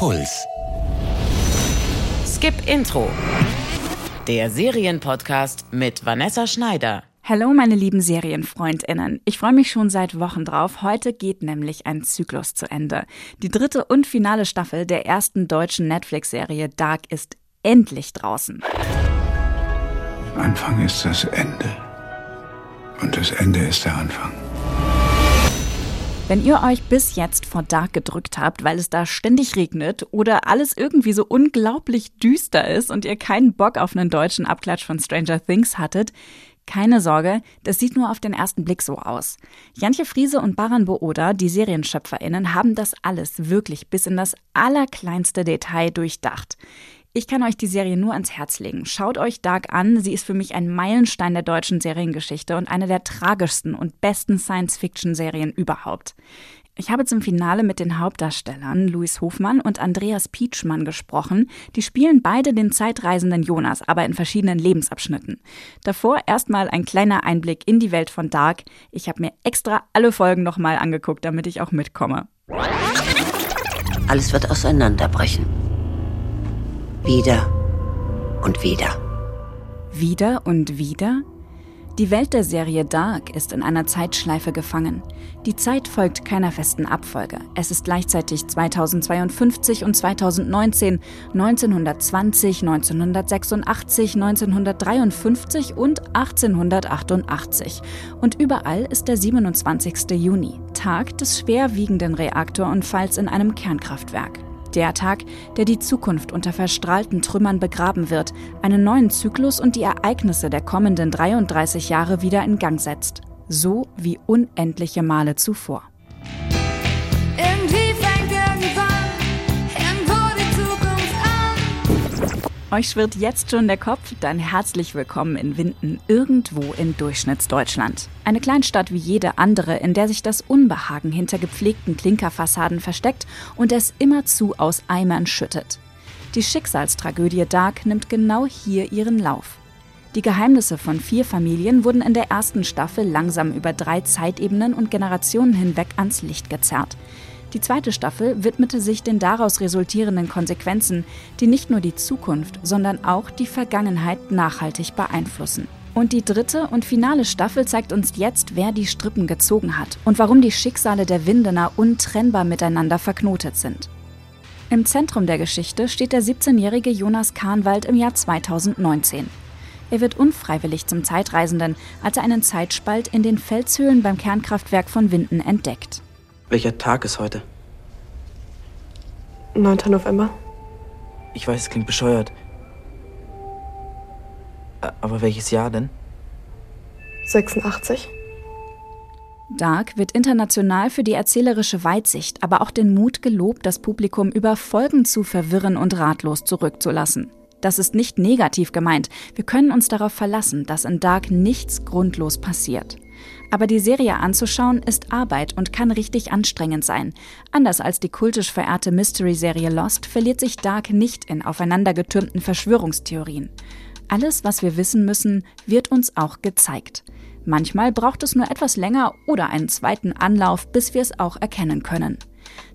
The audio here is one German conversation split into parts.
Puls. Skip Intro. Der Serienpodcast mit Vanessa Schneider. Hallo meine lieben Serienfreundinnen. Ich freue mich schon seit Wochen drauf. Heute geht nämlich ein Zyklus zu Ende. Die dritte und finale Staffel der ersten deutschen Netflix-Serie Dark ist endlich draußen. Anfang ist das Ende. Und das Ende ist der Anfang. Wenn ihr euch bis jetzt vor Dark gedrückt habt, weil es da ständig regnet oder alles irgendwie so unglaublich düster ist und ihr keinen Bock auf einen deutschen Abklatsch von Stranger Things hattet, keine Sorge, das sieht nur auf den ersten Blick so aus. Jantje Friese und Baran Booda, die SerienschöpferInnen, haben das alles wirklich bis in das allerkleinste Detail durchdacht. Ich kann euch die Serie nur ans Herz legen. Schaut euch Dark an. Sie ist für mich ein Meilenstein der deutschen Seriengeschichte und eine der tragischsten und besten Science-Fiction-Serien überhaupt. Ich habe zum Finale mit den Hauptdarstellern Louis Hofmann und Andreas Pietschmann gesprochen. Die spielen beide den zeitreisenden Jonas, aber in verschiedenen Lebensabschnitten. Davor erstmal ein kleiner Einblick in die Welt von Dark. Ich habe mir extra alle Folgen nochmal angeguckt, damit ich auch mitkomme. Alles wird auseinanderbrechen. Wieder und wieder. Wieder und wieder? Die Welt der Serie Dark ist in einer Zeitschleife gefangen. Die Zeit folgt keiner festen Abfolge. Es ist gleichzeitig 2052 und 2019, 1920, 1986, 1953 und 1888. Und überall ist der 27. Juni, Tag des schwerwiegenden Reaktorunfalls in einem Kernkraftwerk. Der Tag, der die Zukunft unter verstrahlten Trümmern begraben wird, einen neuen Zyklus und die Ereignisse der kommenden 33 Jahre wieder in Gang setzt. So wie unendliche Male zuvor. Euch schwirrt jetzt schon der Kopf? Dann herzlich willkommen in Winden, irgendwo in Durchschnittsdeutschland. Eine Kleinstadt wie jede andere, in der sich das Unbehagen hinter gepflegten Klinkerfassaden versteckt und es immerzu aus Eimern schüttet. Die Schicksalstragödie Dark nimmt genau hier ihren Lauf. Die Geheimnisse von vier Familien wurden in der ersten Staffel langsam über drei Zeitebenen und Generationen hinweg ans Licht gezerrt. Die zweite Staffel widmete sich den daraus resultierenden Konsequenzen, die nicht nur die Zukunft, sondern auch die Vergangenheit nachhaltig beeinflussen. Und die dritte und finale Staffel zeigt uns jetzt, wer die Strippen gezogen hat und warum die Schicksale der Windener untrennbar miteinander verknotet sind. Im Zentrum der Geschichte steht der 17-jährige Jonas Kahnwald im Jahr 2019. Er wird unfreiwillig zum Zeitreisenden, als er einen Zeitspalt in den Felshöhlen beim Kernkraftwerk von Winden entdeckt. Welcher Tag ist heute? 9. November. Ich weiß, es klingt bescheuert. Aber welches Jahr denn? 86. Dark wird international für die erzählerische Weitsicht, aber auch den Mut gelobt, das Publikum über Folgen zu verwirren und ratlos zurückzulassen. Das ist nicht negativ gemeint. Wir können uns darauf verlassen, dass in Dark nichts grundlos passiert. Aber die Serie anzuschauen ist Arbeit und kann richtig anstrengend sein. Anders als die kultisch verehrte Mystery-Serie Lost verliert sich Dark nicht in aufeinandergetürmten Verschwörungstheorien. Alles, was wir wissen müssen, wird uns auch gezeigt. Manchmal braucht es nur etwas länger oder einen zweiten Anlauf, bis wir es auch erkennen können.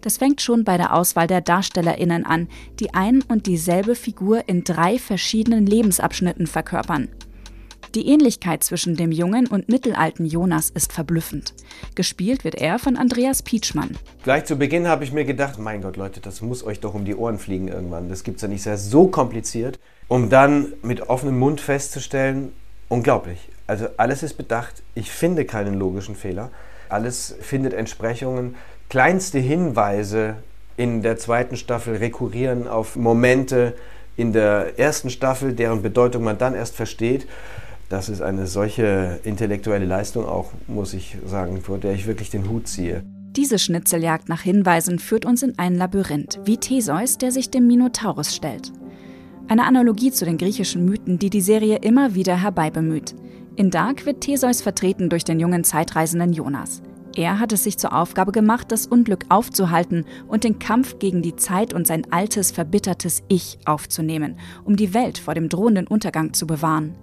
Das fängt schon bei der Auswahl der Darstellerinnen an, die ein und dieselbe Figur in drei verschiedenen Lebensabschnitten verkörpern. Die Ähnlichkeit zwischen dem jungen und mittelalten Jonas ist verblüffend. Gespielt wird er von Andreas Pietschmann. Gleich zu Beginn habe ich mir gedacht, mein Gott Leute, das muss euch doch um die Ohren fliegen irgendwann. Das gibt es ja nicht. Ist so kompliziert, um dann mit offenem Mund festzustellen, unglaublich. Also alles ist bedacht. Ich finde keinen logischen Fehler. Alles findet Entsprechungen. Kleinste Hinweise in der zweiten Staffel rekurrieren auf Momente in der ersten Staffel, deren Bedeutung man dann erst versteht. Das ist eine solche intellektuelle Leistung auch, muss ich sagen, vor der ich wirklich den Hut ziehe. Diese Schnitzeljagd nach Hinweisen führt uns in ein Labyrinth, wie Theseus, der sich dem Minotaurus stellt. Eine Analogie zu den griechischen Mythen, die die Serie immer wieder herbeibemüht. In Dark wird Theseus vertreten durch den jungen Zeitreisenden Jonas. Er hat es sich zur Aufgabe gemacht, das Unglück aufzuhalten und den Kampf gegen die Zeit und sein altes, verbittertes Ich aufzunehmen, um die Welt vor dem drohenden Untergang zu bewahren.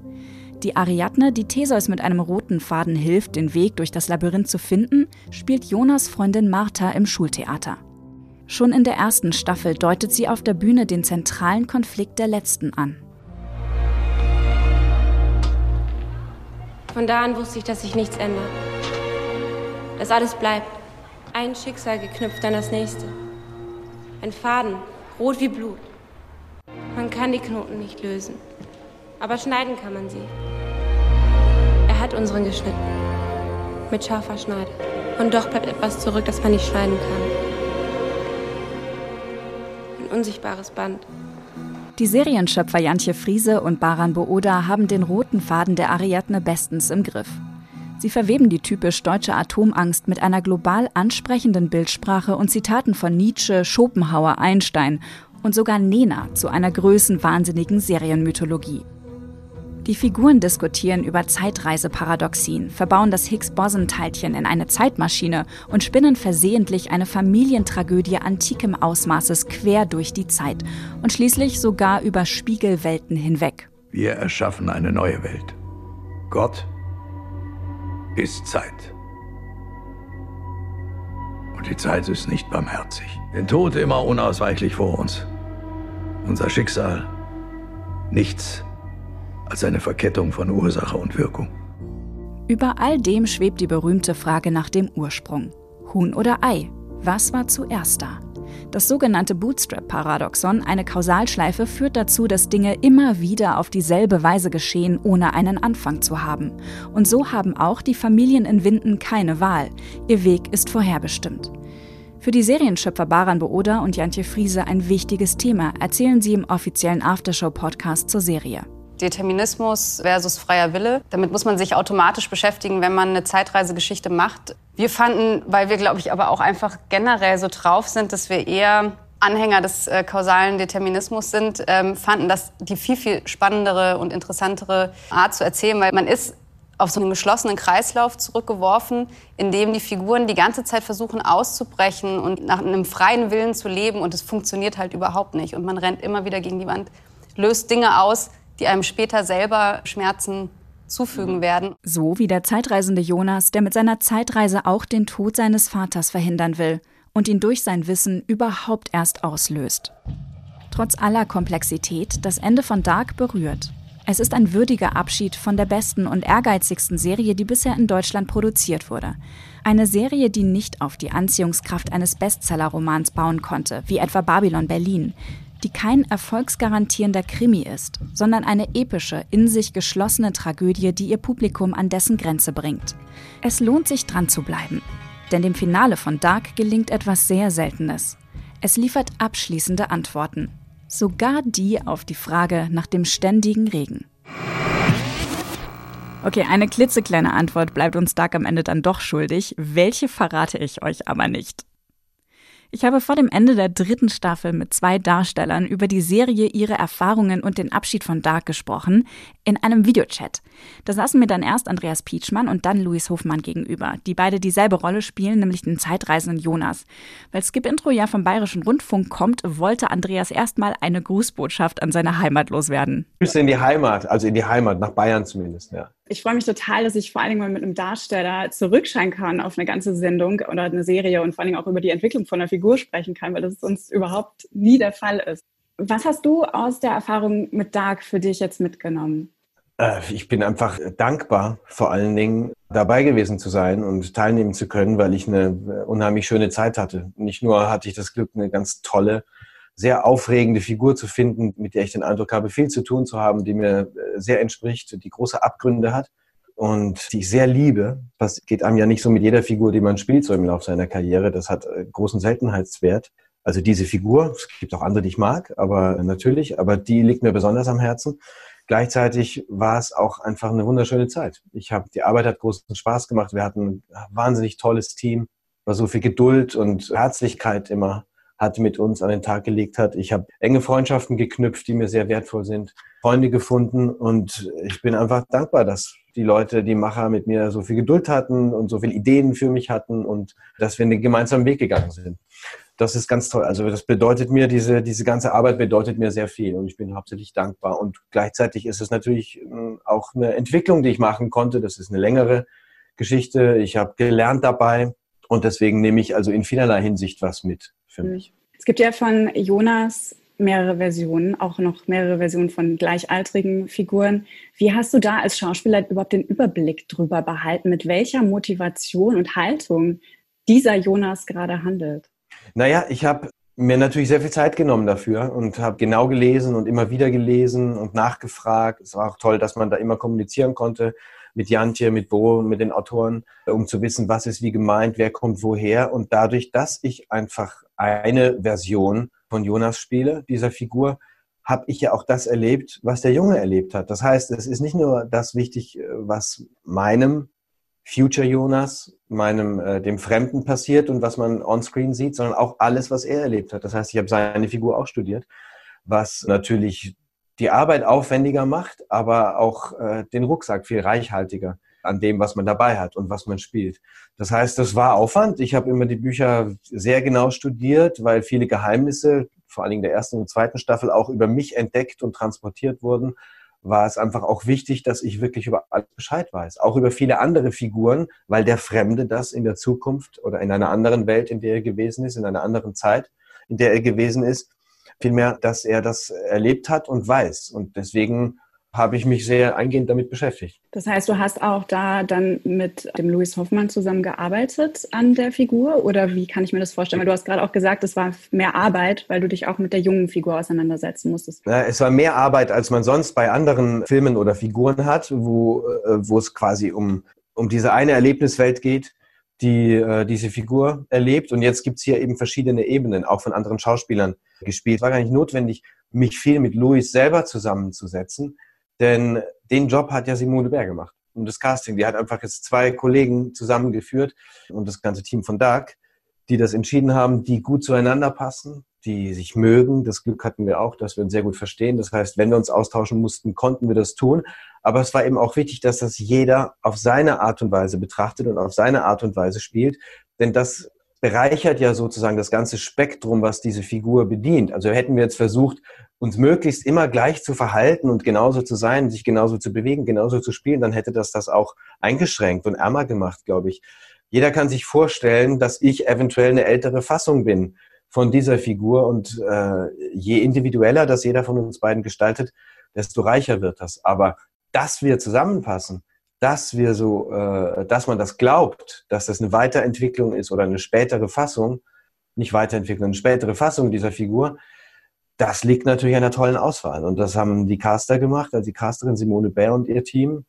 Die Ariadne, die Theseus mit einem roten Faden hilft, den Weg durch das Labyrinth zu finden, spielt Jonas Freundin Martha im Schultheater. Schon in der ersten Staffel deutet sie auf der Bühne den zentralen Konflikt der letzten an. Von da an wusste ich, dass sich nichts ändert. Dass alles bleibt. Ein Schicksal geknüpft an das nächste. Ein Faden, rot wie Blut. Man kann die Knoten nicht lösen. Aber schneiden kann man sie. Hat unseren geschnitten. Mit scharfer Schneide. Und doch bleibt etwas zurück, das man nicht schneiden kann. Ein unsichtbares Band. Die Serienschöpfer Jantje Friese und Baran Booda haben den roten Faden der Ariadne bestens im Griff. Sie verweben die typisch deutsche Atomangst mit einer global ansprechenden Bildsprache und Zitaten von Nietzsche, Schopenhauer, Einstein und sogar Nena zu einer größenwahnsinnigen Serienmythologie. Die Figuren diskutieren über Zeitreiseparadoxien, verbauen das Higgs-Boson-Teilchen in eine Zeitmaschine und spinnen versehentlich eine Familientragödie antikem Ausmaßes quer durch die Zeit und schließlich sogar über Spiegelwelten hinweg. Wir erschaffen eine neue Welt. Gott ist Zeit. Und die Zeit ist nicht barmherzig. Den Tod immer unausweichlich vor uns. Unser Schicksal nichts als eine Verkettung von Ursache und Wirkung. Über all dem schwebt die berühmte Frage nach dem Ursprung. Huhn oder Ei? Was war zuerst da? Das sogenannte Bootstrap-Paradoxon, eine Kausalschleife, führt dazu, dass Dinge immer wieder auf dieselbe Weise geschehen, ohne einen Anfang zu haben. Und so haben auch die Familien in Winden keine Wahl. Ihr Weg ist vorherbestimmt. Für die Serienschöpfer Baran Booda und Jantje Friese ein wichtiges Thema, erzählen sie im offiziellen Aftershow-Podcast zur Serie. Determinismus versus freier Wille. Damit muss man sich automatisch beschäftigen, wenn man eine Zeitreisegeschichte macht. Wir fanden, weil wir, glaube ich, aber auch einfach generell so drauf sind, dass wir eher Anhänger des äh, kausalen Determinismus sind, ähm, fanden das die viel, viel spannendere und interessantere Art zu erzählen, weil man ist auf so einen geschlossenen Kreislauf zurückgeworfen, in dem die Figuren die ganze Zeit versuchen auszubrechen und nach einem freien Willen zu leben und es funktioniert halt überhaupt nicht und man rennt immer wieder gegen die Wand, löst Dinge aus, die einem später selber Schmerzen zufügen werden. So wie der zeitreisende Jonas, der mit seiner Zeitreise auch den Tod seines Vaters verhindern will und ihn durch sein Wissen überhaupt erst auslöst. Trotz aller Komplexität, das Ende von Dark berührt. Es ist ein würdiger Abschied von der besten und ehrgeizigsten Serie, die bisher in Deutschland produziert wurde. Eine Serie, die nicht auf die Anziehungskraft eines Bestsellerromans bauen konnte, wie etwa Babylon Berlin, die kein erfolgsgarantierender Krimi ist, sondern eine epische, in sich geschlossene Tragödie, die ihr Publikum an dessen Grenze bringt. Es lohnt sich dran zu bleiben, denn dem Finale von Dark gelingt etwas sehr Seltenes. Es liefert abschließende Antworten, sogar die auf die Frage nach dem ständigen Regen. Okay, eine klitzekleine Antwort bleibt uns Dark am Ende dann doch schuldig. Welche verrate ich euch aber nicht. Ich habe vor dem Ende der dritten Staffel mit zwei Darstellern über die Serie, ihre Erfahrungen und den Abschied von Dark gesprochen, in einem Videochat. Da saßen mir dann erst Andreas Pietschmann und dann Luis Hofmann gegenüber, die beide dieselbe Rolle spielen, nämlich den zeitreisenden Jonas. Weil Skip Intro ja vom Bayerischen Rundfunk kommt, wollte Andreas erstmal eine Grußbotschaft an seine Heimat loswerden. Grüße in die Heimat, also in die Heimat, nach Bayern zumindest, ja. Ich freue mich total, dass ich vor allen Dingen mal mit einem Darsteller zurückschauen kann auf eine ganze Sendung oder eine Serie und vor allen Dingen auch über die Entwicklung von einer Figur sprechen kann, weil das sonst überhaupt nie der Fall ist. Was hast du aus der Erfahrung mit Dark für dich jetzt mitgenommen? Äh, ich bin einfach dankbar, vor allen Dingen dabei gewesen zu sein und teilnehmen zu können, weil ich eine unheimlich schöne Zeit hatte. Nicht nur hatte ich das Glück, eine ganz tolle sehr aufregende Figur zu finden, mit der ich den Eindruck habe, viel zu tun zu haben, die mir äh, sehr entspricht, die große Abgründe hat und die ich sehr liebe. Das geht einem ja nicht so mit jeder Figur, die man spielt, so im Laufe seiner Karriere. Das hat äh, großen Seltenheitswert. Also diese Figur, es gibt auch andere, die ich mag, aber natürlich, aber die liegt mir besonders am Herzen. Gleichzeitig war es auch einfach eine wunderschöne Zeit. Ich habe die Arbeit hat großen Spaß gemacht. Wir hatten ein wahnsinnig tolles Team, war so viel Geduld und Herzlichkeit immer hat mit uns an den Tag gelegt hat. Ich habe enge Freundschaften geknüpft, die mir sehr wertvoll sind, Freunde gefunden und ich bin einfach dankbar, dass die Leute, die Macher mit mir so viel Geduld hatten und so viele Ideen für mich hatten und dass wir einen gemeinsamen Weg gegangen sind. Das ist ganz toll. Also das bedeutet mir, diese, diese ganze Arbeit bedeutet mir sehr viel und ich bin hauptsächlich dankbar. Und gleichzeitig ist es natürlich hm, auch eine Entwicklung, die ich machen konnte. Das ist eine längere Geschichte. Ich habe gelernt dabei und deswegen nehme ich also in vielerlei Hinsicht was mit für mich. Es gibt ja von Jonas mehrere Versionen, auch noch mehrere Versionen von gleichaltrigen Figuren. Wie hast du da als Schauspieler überhaupt den Überblick drüber behalten, mit welcher Motivation und Haltung dieser Jonas gerade handelt? Naja, ich habe mir natürlich sehr viel Zeit genommen dafür und habe genau gelesen und immer wieder gelesen und nachgefragt. Es war auch toll, dass man da immer kommunizieren konnte mit Jantje, mit Bo, mit den Autoren, um zu wissen, was ist wie gemeint, wer kommt woher. Und dadurch, dass ich einfach eine Version von Jonas spiele, dieser Figur, habe ich ja auch das erlebt, was der Junge erlebt hat. Das heißt, es ist nicht nur das wichtig, was meinem Future Jonas, meinem äh, dem Fremden passiert und was man onscreen sieht, sondern auch alles, was er erlebt hat. Das heißt, ich habe seine Figur auch studiert, was natürlich die Arbeit aufwendiger macht, aber auch äh, den Rucksack viel reichhaltiger an dem, was man dabei hat und was man spielt. Das heißt, das war Aufwand. Ich habe immer die Bücher sehr genau studiert, weil viele Geheimnisse, vor allen Dingen der ersten und zweiten Staffel, auch über mich entdeckt und transportiert wurden war es einfach auch wichtig, dass ich wirklich über alles Bescheid weiß. Auch über viele andere Figuren, weil der Fremde das in der Zukunft oder in einer anderen Welt, in der er gewesen ist, in einer anderen Zeit, in der er gewesen ist, vielmehr, dass er das erlebt hat und weiß. Und deswegen habe ich mich sehr eingehend damit beschäftigt. Das heißt, du hast auch da dann mit dem Louis Hoffmann zusammengearbeitet an der Figur oder wie kann ich mir das vorstellen? Weil du hast gerade auch gesagt, es war mehr Arbeit, weil du dich auch mit der jungen Figur auseinandersetzen musstest. Ja, es war mehr Arbeit, als man sonst bei anderen Filmen oder Figuren hat, wo, äh, wo es quasi um, um diese eine Erlebniswelt geht, die äh, diese Figur erlebt. Und jetzt gibt es hier eben verschiedene Ebenen, auch von anderen Schauspielern gespielt. Es war gar nicht notwendig, mich viel mit Louis selber zusammenzusetzen, denn den Job hat ja Simone Bär gemacht. Und das Casting, die hat einfach jetzt zwei Kollegen zusammengeführt und das ganze Team von Dark, die das entschieden haben, die gut zueinander passen, die sich mögen. Das Glück hatten wir auch, dass wir uns sehr gut verstehen. Das heißt, wenn wir uns austauschen mussten, konnten wir das tun. Aber es war eben auch wichtig, dass das jeder auf seine Art und Weise betrachtet und auf seine Art und Weise spielt. Denn das bereichert ja sozusagen das ganze Spektrum, was diese Figur bedient. Also hätten wir jetzt versucht, uns möglichst immer gleich zu verhalten und genauso zu sein, sich genauso zu bewegen, genauso zu spielen, dann hätte das das auch eingeschränkt und ärmer gemacht, glaube ich. Jeder kann sich vorstellen, dass ich eventuell eine ältere Fassung bin von dieser Figur und äh, je individueller das jeder von uns beiden gestaltet, desto reicher wird das. Aber dass wir zusammenpassen, dass wir so, äh, dass man das glaubt, dass das eine Weiterentwicklung ist oder eine spätere Fassung, nicht Weiterentwicklung, eine spätere Fassung dieser Figur, das liegt natürlich an einer tollen Auswahl. Und das haben die Caster gemacht, also die Casterin Simone Bär und ihr Team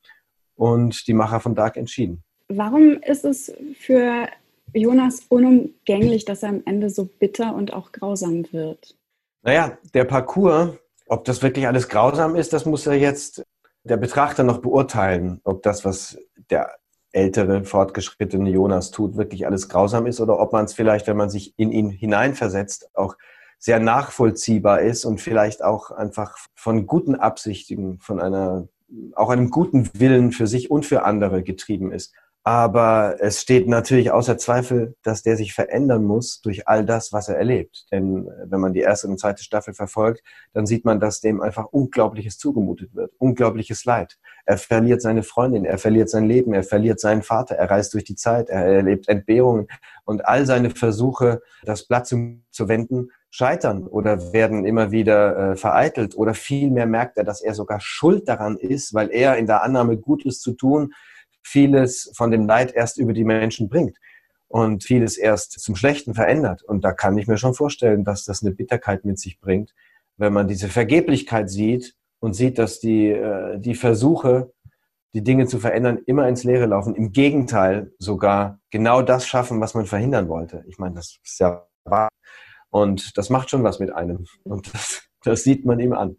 und die Macher von Dark entschieden. Warum ist es für Jonas unumgänglich, dass er am Ende so bitter und auch grausam wird? Naja, der Parcours, ob das wirklich alles grausam ist, das muss er jetzt der Betrachter noch beurteilen, ob das, was der ältere, fortgeschrittene Jonas tut, wirklich alles grausam ist oder ob man es vielleicht, wenn man sich in ihn hineinversetzt, auch sehr nachvollziehbar ist und vielleicht auch einfach von guten Absichten, von einer, auch einem guten Willen für sich und für andere getrieben ist. Aber es steht natürlich außer Zweifel, dass der sich verändern muss durch all das, was er erlebt. Denn äh, wenn man die erste und zweite Staffel verfolgt, dann sieht man, dass dem einfach Unglaubliches zugemutet wird. Unglaubliches Leid. Er verliert seine Freundin, er verliert sein Leben, er verliert seinen Vater, er reist durch die Zeit, er erlebt Entbehrungen und all seine Versuche, das Blatt zu, zu wenden, scheitern oder werden immer wieder äh, vereitelt oder vielmehr merkt er, dass er sogar schuld daran ist, weil er in der Annahme Gutes zu tun vieles von dem Leid erst über die Menschen bringt und vieles erst zum Schlechten verändert. Und da kann ich mir schon vorstellen, dass das eine Bitterkeit mit sich bringt, wenn man diese Vergeblichkeit sieht und sieht, dass die, äh, die Versuche, die Dinge zu verändern, immer ins Leere laufen. Im Gegenteil sogar genau das schaffen, was man verhindern wollte. Ich meine, das ist ja wahr. Und das macht schon was mit einem. Und das, das sieht man ihm an.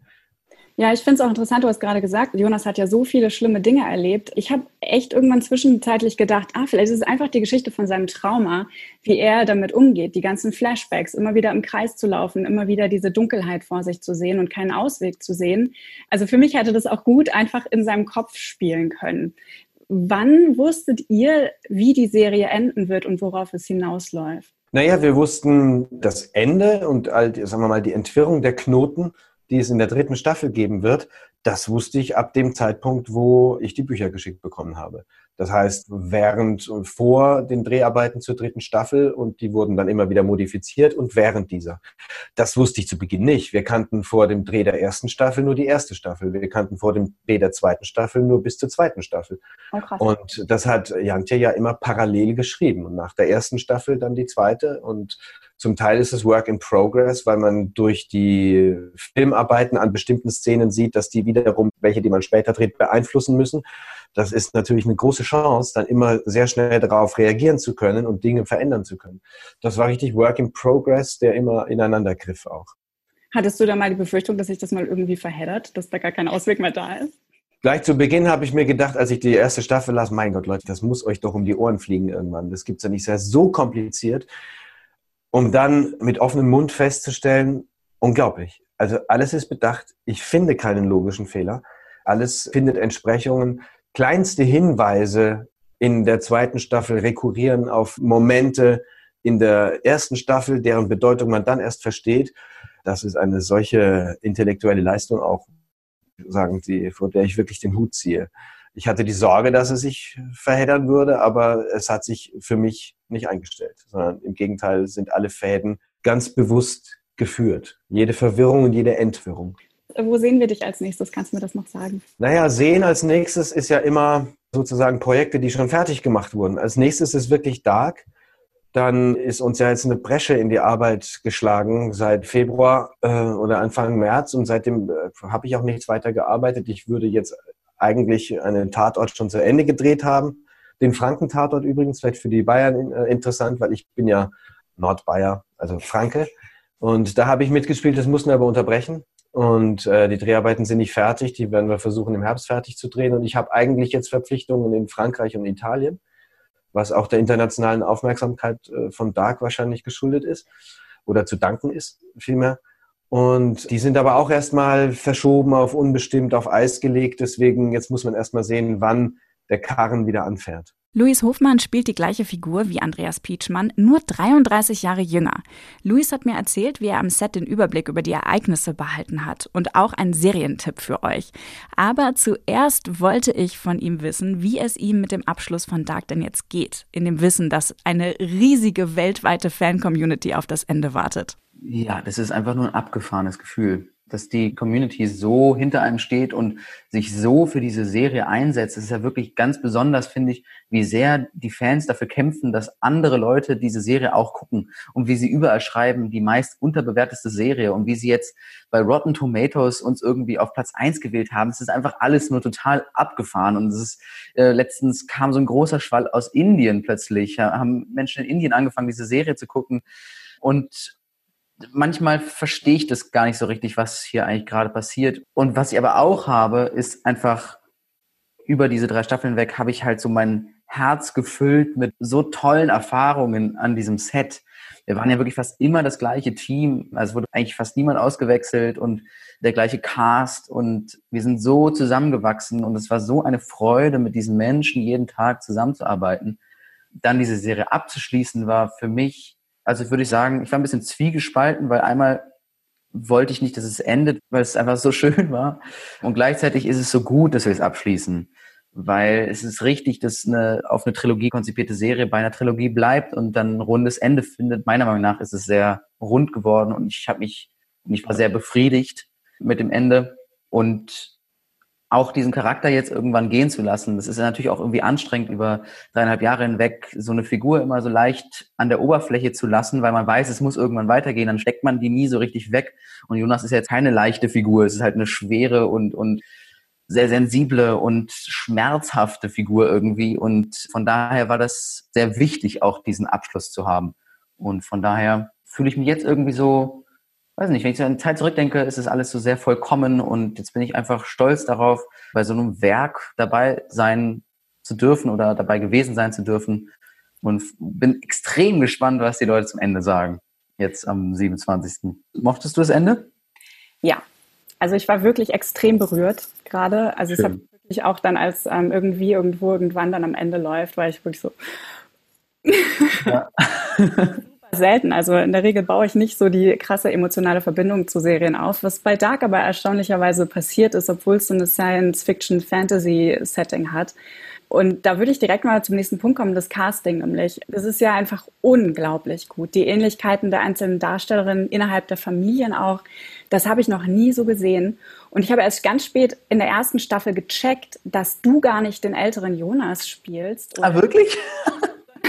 Ja, ich finde es auch interessant, du hast gerade gesagt, Jonas hat ja so viele schlimme Dinge erlebt. Ich habe echt irgendwann zwischenzeitlich gedacht, ah, vielleicht ist es einfach die Geschichte von seinem Trauma, wie er damit umgeht, die ganzen Flashbacks, immer wieder im Kreis zu laufen, immer wieder diese Dunkelheit vor sich zu sehen und keinen Ausweg zu sehen. Also für mich hätte das auch gut einfach in seinem Kopf spielen können. Wann wusstet ihr, wie die Serie enden wird und worauf es hinausläuft? Naja, wir wussten das Ende und halt, sagen wir mal, die Entwirrung der Knoten die es in der dritten Staffel geben wird, das wusste ich ab dem Zeitpunkt, wo ich die Bücher geschickt bekommen habe. Das heißt, während und vor den Dreharbeiten zur dritten Staffel und die wurden dann immer wieder modifiziert und während dieser. Das wusste ich zu Beginn nicht. Wir kannten vor dem Dreh der ersten Staffel nur die erste Staffel. Wir kannten vor dem Dreh der zweiten Staffel nur bis zur zweiten Staffel. Oh, und das hat Jantje ja immer parallel geschrieben. Und nach der ersten Staffel dann die zweite. Und zum Teil ist es Work in Progress, weil man durch die Filmarbeiten an bestimmten Szenen sieht, dass die wiederum, welche, die man später dreht, beeinflussen müssen das ist natürlich eine große Chance, dann immer sehr schnell darauf reagieren zu können und Dinge verändern zu können. Das war richtig Work in Progress, der immer ineinander griff auch. Hattest du da mal die Befürchtung, dass sich das mal irgendwie verheddert, dass da gar kein Ausweg mehr da ist? Gleich zu Beginn habe ich mir gedacht, als ich die erste Staffel las, mein Gott, Leute, das muss euch doch um die Ohren fliegen irgendwann. Das gibt es ja nicht. Das ist so kompliziert, um dann mit offenem Mund festzustellen, unglaublich. Also alles ist bedacht. Ich finde keinen logischen Fehler. Alles findet Entsprechungen kleinste Hinweise in der zweiten Staffel rekurrieren auf Momente in der ersten Staffel, deren Bedeutung man dann erst versteht. Das ist eine solche intellektuelle Leistung auch, sagen Sie, vor der ich wirklich den Hut ziehe. Ich hatte die Sorge, dass es sich verheddern würde, aber es hat sich für mich nicht eingestellt, sondern im Gegenteil sind alle Fäden ganz bewusst geführt. Jede Verwirrung und jede Entwirrung. Wo sehen wir dich als nächstes? Kannst du mir das noch sagen? Naja, sehen als nächstes ist ja immer sozusagen Projekte, die schon fertig gemacht wurden. Als nächstes ist wirklich Dark. Dann ist uns ja jetzt eine Bresche in die Arbeit geschlagen seit Februar äh, oder Anfang März und seitdem äh, habe ich auch nichts weiter gearbeitet. Ich würde jetzt eigentlich einen Tatort schon zu Ende gedreht haben. Den Franken-Tatort übrigens, vielleicht für die Bayern äh, interessant, weil ich bin ja Nordbayer, also Franke. Und da habe ich mitgespielt, das mussten wir aber unterbrechen. Und äh, die Dreharbeiten sind nicht fertig, die werden wir versuchen im Herbst fertig zu drehen. Und ich habe eigentlich jetzt Verpflichtungen in Frankreich und Italien, was auch der internationalen Aufmerksamkeit äh, von Dark wahrscheinlich geschuldet ist oder zu danken ist, vielmehr. Und die sind aber auch erstmal verschoben auf unbestimmt, auf Eis gelegt. Deswegen jetzt muss man erstmal sehen, wann der Karren wieder anfährt. Luis Hofmann spielt die gleiche Figur wie Andreas Pietschmann, nur 33 Jahre jünger. Luis hat mir erzählt, wie er am Set den Überblick über die Ereignisse behalten hat und auch einen Serientipp für euch. Aber zuerst wollte ich von ihm wissen, wie es ihm mit dem Abschluss von Dark denn jetzt geht, in dem Wissen, dass eine riesige weltweite Fan-Community auf das Ende wartet. Ja, das ist einfach nur ein abgefahrenes Gefühl dass die Community so hinter einem steht und sich so für diese Serie einsetzt. Es ist ja wirklich ganz besonders, finde ich, wie sehr die Fans dafür kämpfen, dass andere Leute diese Serie auch gucken und wie sie überall schreiben, die meist unterbewerteste Serie und wie sie jetzt bei Rotten Tomatoes uns irgendwie auf Platz eins gewählt haben. Es ist einfach alles nur total abgefahren und es ist, äh, letztens kam so ein großer Schwall aus Indien plötzlich, haben Menschen in Indien angefangen, diese Serie zu gucken und manchmal verstehe ich das gar nicht so richtig, was hier eigentlich gerade passiert. Und was ich aber auch habe, ist einfach über diese drei Staffeln weg habe ich halt so mein Herz gefüllt mit so tollen Erfahrungen an diesem Set. Wir waren ja wirklich fast immer das gleiche Team. Also wurde eigentlich fast niemand ausgewechselt und der gleiche Cast und wir sind so zusammengewachsen und es war so eine Freude, mit diesen Menschen jeden Tag zusammenzuarbeiten. Dann diese Serie abzuschließen war für mich also würde ich sagen, ich war ein bisschen zwiegespalten, weil einmal wollte ich nicht, dass es endet, weil es einfach so schön war. Und gleichzeitig ist es so gut, dass wir es abschließen. Weil es ist richtig, dass eine auf eine Trilogie konzipierte Serie bei einer Trilogie bleibt und dann ein rundes Ende findet. Meiner Meinung nach ist es sehr rund geworden und ich habe mich, ich war sehr befriedigt mit dem Ende. Und auch diesen Charakter jetzt irgendwann gehen zu lassen. Das ist natürlich auch irgendwie anstrengend, über dreieinhalb Jahre hinweg so eine Figur immer so leicht an der Oberfläche zu lassen, weil man weiß, es muss irgendwann weitergehen. Dann steckt man die nie so richtig weg. Und Jonas ist jetzt keine leichte Figur. Es ist halt eine schwere und, und sehr sensible und schmerzhafte Figur irgendwie. Und von daher war das sehr wichtig, auch diesen Abschluss zu haben. Und von daher fühle ich mich jetzt irgendwie so weiß nicht, wenn ich so an die Zeit zurückdenke, ist es alles so sehr vollkommen und jetzt bin ich einfach stolz darauf, bei so einem Werk dabei sein zu dürfen oder dabei gewesen sein zu dürfen und bin extrem gespannt, was die Leute zum Ende sagen. Jetzt am 27. Mochtest du das Ende? Ja, also ich war wirklich extrem berührt gerade. Also Schön. es hat wirklich auch dann, als ähm, irgendwie irgendwo irgendwann dann am Ende läuft, war ich wirklich so. Ja. selten. Also in der Regel baue ich nicht so die krasse emotionale Verbindung zu Serien auf. Was bei Dark aber erstaunlicherweise passiert ist, obwohl es so eine Science-Fiction-Fantasy-Setting hat, Und da würde ich direkt mal zum nächsten Punkt kommen, das Casting nämlich. Das ist ja einfach unglaublich gut. Die Ähnlichkeiten der einzelnen Darstellerinnen innerhalb der Familien auch, das habe ich noch nie so gesehen. Und ich habe erst ganz spät in der ersten Staffel gecheckt, dass du gar nicht den älteren Jonas spielst. Ah, wirklich?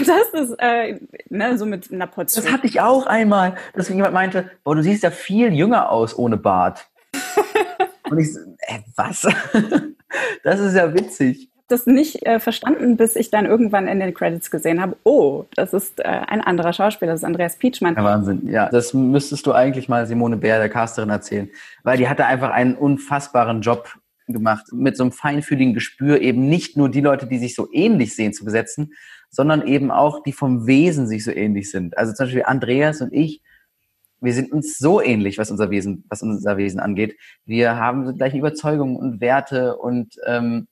Das ist äh, ne, so mit einer Portion. Das hatte ich auch einmal, dass jemand meinte, boah, du siehst ja viel jünger aus ohne Bart. Und ich so, äh, was? das ist ja witzig das nicht äh, verstanden, bis ich dann irgendwann in den Credits gesehen habe, oh, das ist äh, ein anderer Schauspieler, das ist Andreas Pietschmann. Ja, Wahnsinn, ja. Das müsstest du eigentlich mal Simone Bär, der Casterin, erzählen. Weil die hatte einfach einen unfassbaren Job gemacht, mit so einem feinfühligen Gespür eben nicht nur die Leute, die sich so ähnlich sehen, zu besetzen, sondern eben auch die vom Wesen sich so ähnlich sind. Also zum Beispiel Andreas und ich, wir sind uns so ähnlich, was unser Wesen, was unser Wesen angeht. Wir haben die gleichen Überzeugungen und Werte und ähm,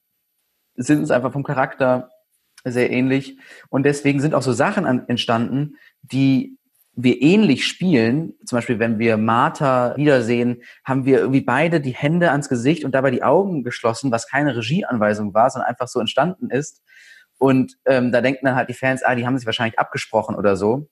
sind uns einfach vom Charakter sehr ähnlich. Und deswegen sind auch so Sachen an, entstanden, die wir ähnlich spielen. Zum Beispiel, wenn wir Martha wiedersehen, haben wir irgendwie beide die Hände ans Gesicht und dabei die Augen geschlossen, was keine Regieanweisung war, sondern einfach so entstanden ist. Und ähm, da denken dann halt die Fans, ah, die haben sich wahrscheinlich abgesprochen oder so.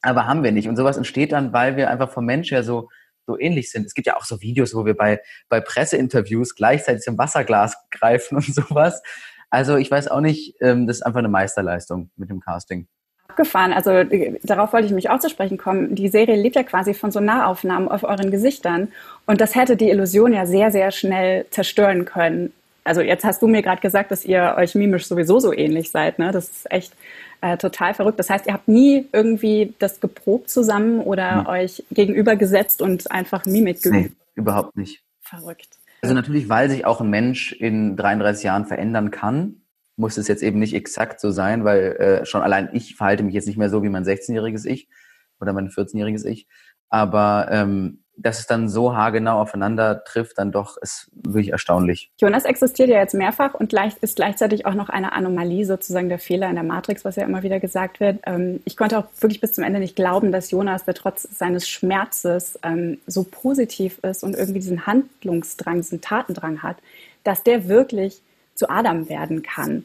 Aber haben wir nicht. Und sowas entsteht dann, weil wir einfach vom Mensch her so so ähnlich sind. Es gibt ja auch so Videos, wo wir bei, bei Presseinterviews gleichzeitig zum Wasserglas greifen und sowas. Also ich weiß auch nicht, ähm, das ist einfach eine Meisterleistung mit dem Casting. Abgefahren. Also äh, darauf wollte ich mich auch zu sprechen kommen. Die Serie lebt ja quasi von so Nahaufnahmen auf euren Gesichtern. Und das hätte die Illusion ja sehr, sehr schnell zerstören können. Also jetzt hast du mir gerade gesagt, dass ihr euch mimisch sowieso so ähnlich seid. Ne? Das ist echt äh, total verrückt. Das heißt, ihr habt nie irgendwie das geprobt zusammen oder hm. euch gegenübergesetzt und einfach Mimik geübt? Nee, überhaupt nicht. Verrückt. Also natürlich, weil sich auch ein Mensch in 33 Jahren verändern kann, muss es jetzt eben nicht exakt so sein, weil äh, schon allein ich verhalte mich jetzt nicht mehr so wie mein 16-jähriges Ich oder mein 14-jähriges Ich. Aber ähm, dass es dann so haargenau aufeinander trifft, dann doch ist wirklich erstaunlich. Jonas existiert ja jetzt mehrfach und ist gleichzeitig auch noch eine Anomalie, sozusagen der Fehler in der Matrix, was ja immer wieder gesagt wird. Ähm, ich konnte auch wirklich bis zum Ende nicht glauben, dass Jonas, der trotz seines Schmerzes ähm, so positiv ist und irgendwie diesen Handlungsdrang, diesen Tatendrang hat, dass der wirklich zu Adam werden kann.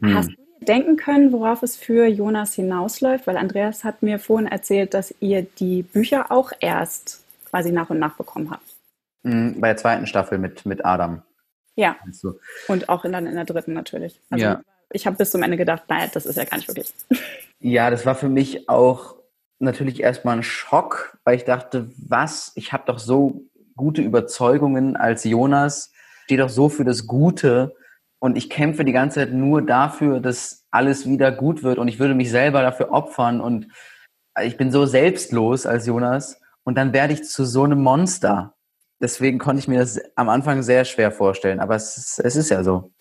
Hm. Hast du denken können, worauf es für Jonas hinausläuft? Weil Andreas hat mir vorhin erzählt, dass ihr die Bücher auch erst quasi nach und nach bekommen habt. Mhm, bei der zweiten Staffel mit, mit Adam. Ja. Also. Und auch in, dann in der dritten natürlich. Also ja. ich habe bis zum Ende gedacht, naja, das ist ja gar nicht wirklich. Ja, das war für mich auch natürlich erstmal ein Schock, weil ich dachte, was? Ich habe doch so gute Überzeugungen als Jonas, stehe doch so für das Gute und ich kämpfe die ganze Zeit nur dafür, dass alles wieder gut wird und ich würde mich selber dafür opfern und ich bin so selbstlos als Jonas und dann werde ich zu so einem Monster. Deswegen konnte ich mir das am Anfang sehr schwer vorstellen, aber es ist, es ist ja so.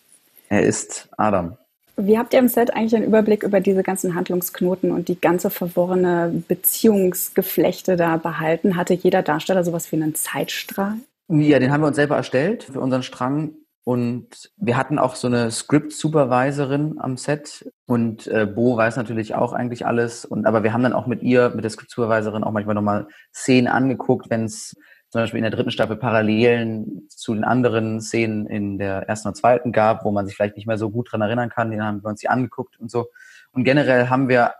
Er ist Adam. Wie habt ihr im Set eigentlich einen Überblick über diese ganzen Handlungsknoten und die ganze verworrene Beziehungsgeflechte da behalten? Hatte jeder Darsteller sowas wie einen Zeitstrahl? Ja, den haben wir uns selber erstellt für unseren Strang. Und wir hatten auch so eine Script-Supervisorin am Set und äh, Bo weiß natürlich auch eigentlich alles. Und aber wir haben dann auch mit ihr, mit der Script-Supervisorin auch manchmal nochmal Szenen angeguckt, wenn es zum Beispiel in der dritten Staffel Parallelen zu den anderen Szenen in der ersten und zweiten gab, wo man sich vielleicht nicht mehr so gut dran erinnern kann. Den haben wir uns die angeguckt und so. Und generell haben wir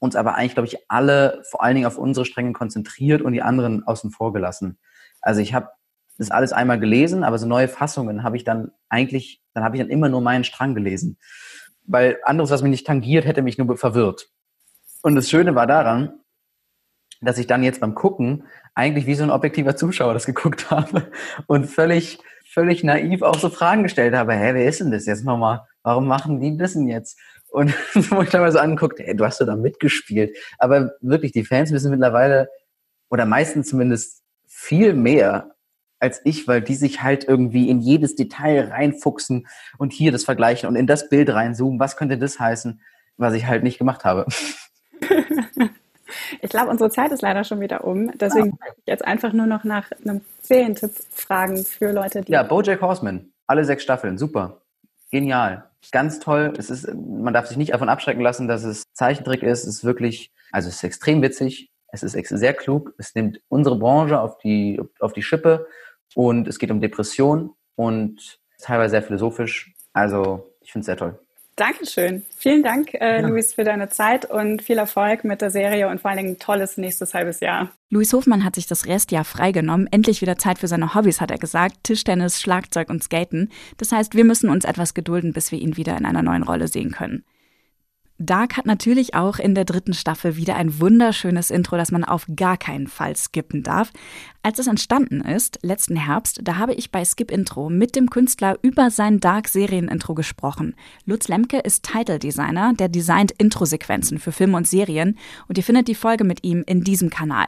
uns aber eigentlich, glaube ich, alle vor allen Dingen auf unsere Stränge konzentriert und die anderen außen vor gelassen. Also ich habe das alles einmal gelesen, aber so neue Fassungen habe ich dann eigentlich, dann habe ich dann immer nur meinen Strang gelesen. Weil anderes, was mich nicht tangiert, hätte mich nur verwirrt. Und das Schöne war daran, dass ich dann jetzt beim Gucken eigentlich wie so ein objektiver Zuschauer das geguckt habe und völlig, völlig naiv auch so Fragen gestellt habe. Hä, wer ist denn das jetzt nochmal? Warum machen die das denn jetzt? Und wo ich dann mal so angeguckt, hey, du hast doch da mitgespielt. Aber wirklich, die Fans wissen mittlerweile, oder meistens zumindest viel mehr als ich, weil die sich halt irgendwie in jedes Detail reinfuchsen und hier das vergleichen und in das Bild reinzoomen. Was könnte das heißen, was ich halt nicht gemacht habe? ich glaube, unsere Zeit ist leider schon wieder um. Deswegen ah, ich jetzt einfach nur noch nach einem Serientipp fragen für Leute, die. Ja, Bojack Horseman. Alle sechs Staffeln. Super. Genial. Ganz toll. Es ist, man darf sich nicht davon abschrecken lassen, dass es Zeichentrick ist. Es ist wirklich, also es ist extrem witzig. Es ist sehr klug. Es nimmt unsere Branche auf die, auf die Schippe und es geht um Depression und teilweise sehr philosophisch. Also ich finde es sehr toll. Dankeschön. Vielen Dank, äh, ja. Luis, für deine Zeit und viel Erfolg mit der Serie und vor allen Dingen ein tolles nächstes halbes Jahr. Luis Hofmann hat sich das Restjahr freigenommen. Endlich wieder Zeit für seine Hobbys, hat er gesagt. Tischtennis, Schlagzeug und Skaten. Das heißt, wir müssen uns etwas gedulden, bis wir ihn wieder in einer neuen Rolle sehen können. Dark hat natürlich auch in der dritten Staffel wieder ein wunderschönes Intro, das man auf gar keinen Fall skippen darf. Als es entstanden ist, letzten Herbst, da habe ich bei Skip Intro mit dem Künstler über sein Dark-Serien-Intro gesprochen. Lutz Lemke ist Title Designer, der designt Intro-Sequenzen für Filme und Serien und ihr findet die Folge mit ihm in diesem Kanal.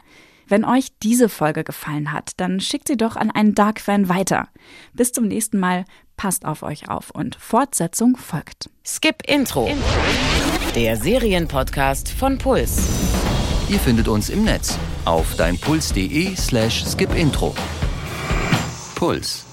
Wenn euch diese Folge gefallen hat, dann schickt sie doch an einen Dark-Fan weiter. Bis zum nächsten Mal, passt auf euch auf und Fortsetzung folgt. Skip Intro. Der Serienpodcast von Puls. Ihr findet uns im Netz auf deinpuls.de slash skipintro. Puls.